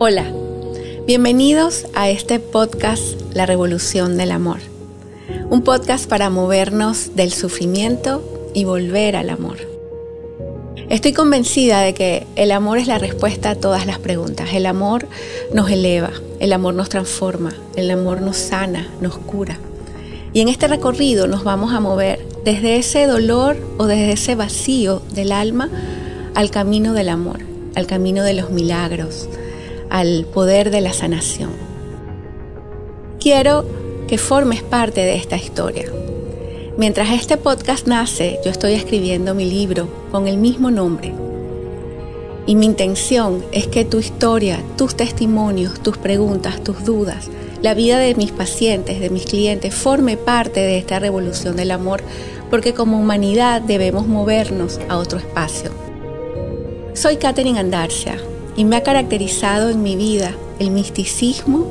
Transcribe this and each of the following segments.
Hola, bienvenidos a este podcast La Revolución del Amor. Un podcast para movernos del sufrimiento y volver al amor. Estoy convencida de que el amor es la respuesta a todas las preguntas. El amor nos eleva, el amor nos transforma, el amor nos sana, nos cura. Y en este recorrido nos vamos a mover desde ese dolor o desde ese vacío del alma al camino del amor, al camino de los milagros, al poder de la sanación. Quiero que formes parte de esta historia. Mientras este podcast nace, yo estoy escribiendo mi libro con el mismo nombre. Y mi intención es que tu historia, tus testimonios, tus preguntas, tus dudas, la vida de mis pacientes, de mis clientes, forme parte de esta revolución del amor, porque como humanidad debemos movernos a otro espacio. Soy Katherine Andarcia, y me ha caracterizado en mi vida. El misticismo,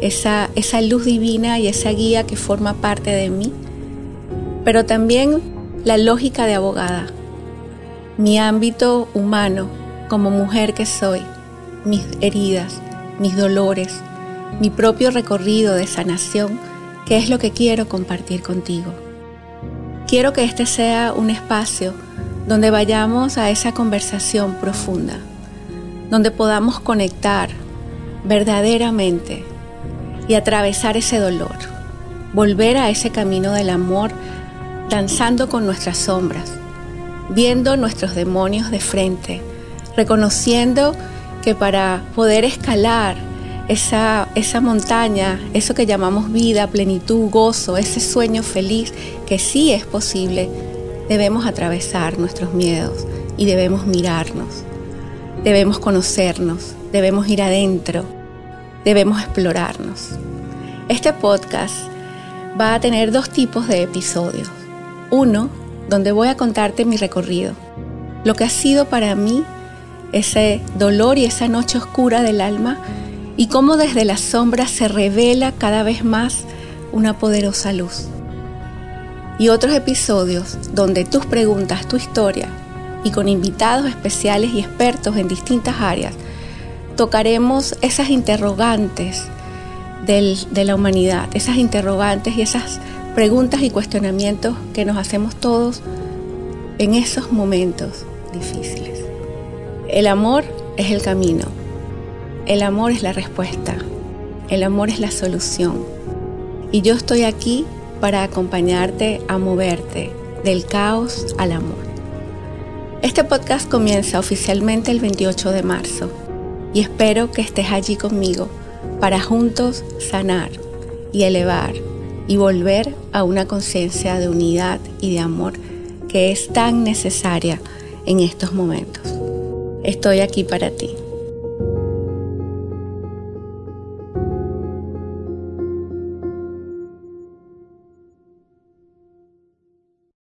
esa, esa luz divina y esa guía que forma parte de mí, pero también la lógica de abogada, mi ámbito humano como mujer que soy, mis heridas, mis dolores, mi propio recorrido de sanación, que es lo que quiero compartir contigo. Quiero que este sea un espacio donde vayamos a esa conversación profunda donde podamos conectar verdaderamente y atravesar ese dolor, volver a ese camino del amor, danzando con nuestras sombras, viendo nuestros demonios de frente, reconociendo que para poder escalar esa, esa montaña, eso que llamamos vida, plenitud, gozo, ese sueño feliz, que sí es posible, debemos atravesar nuestros miedos y debemos mirarnos Debemos conocernos, debemos ir adentro, debemos explorarnos. Este podcast va a tener dos tipos de episodios. Uno, donde voy a contarte mi recorrido, lo que ha sido para mí ese dolor y esa noche oscura del alma y cómo desde la sombra se revela cada vez más una poderosa luz. Y otros episodios donde tus preguntas, tu historia, y con invitados especiales y expertos en distintas áreas, tocaremos esas interrogantes de la humanidad, esas interrogantes y esas preguntas y cuestionamientos que nos hacemos todos en esos momentos difíciles. El amor es el camino, el amor es la respuesta, el amor es la solución. Y yo estoy aquí para acompañarte a moverte del caos al amor. Este podcast comienza oficialmente el 28 de marzo y espero que estés allí conmigo para juntos sanar y elevar y volver a una conciencia de unidad y de amor que es tan necesaria en estos momentos. Estoy aquí para ti.